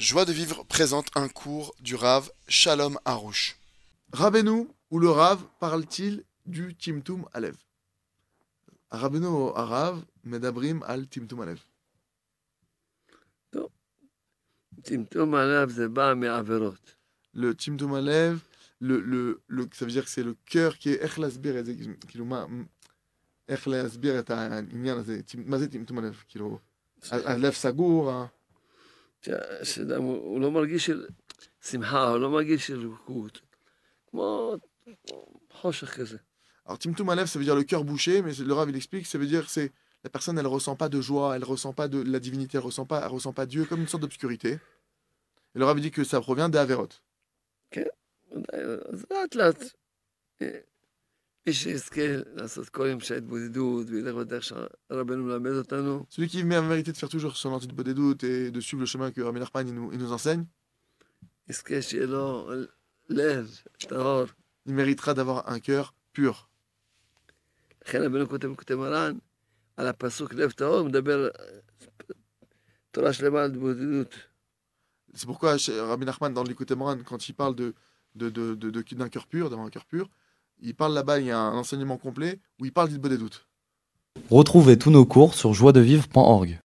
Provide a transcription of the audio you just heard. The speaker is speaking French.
Joie de vivre présente un cours du Rav Shalom Harouche. Rabbeinu ou le Rav parle-t-il du Timtum Alev? Rabbeinu ou Rav Medabrim al Timtum Alev. Timtum Alev, c'est bas, mais averot. Le Timtum Alev, le, le, le, ça veut dire que c'est le cœur qui est est un. Timtum Alev, Alev Sagour. Hein. שאדם, הוא הוא לא מרגיש של שמחה, הוא לא מרגיש של רכות. כמו חושך כזה. Alors, Timtum Alev, ça veut dire le cœur bouché, mais le Rav, il explique, ça veut dire que c'est la personne, elle ressent pas de joie, elle ressent pas de la divinité, elle ressent pas, elle ressent pas Dieu, comme une sorte d'obscurité. Et le Rav il dit que ça provient d'Averot. Celui qui met en vérité de faire toujours son anti-bodedut et de suivre le chemin que Rabbi Nachman nous, enseigne, il méritera d'avoir un cœur pur. C'est pourquoi Rabbi Nachman, dans l'Ikout quand il parle d'un cœur pur, d'avoir un cœur pur, il parle là-bas, il y a un enseignement complet où il parle du des doutes. Retrouvez tous nos cours sur joiedevivre.org.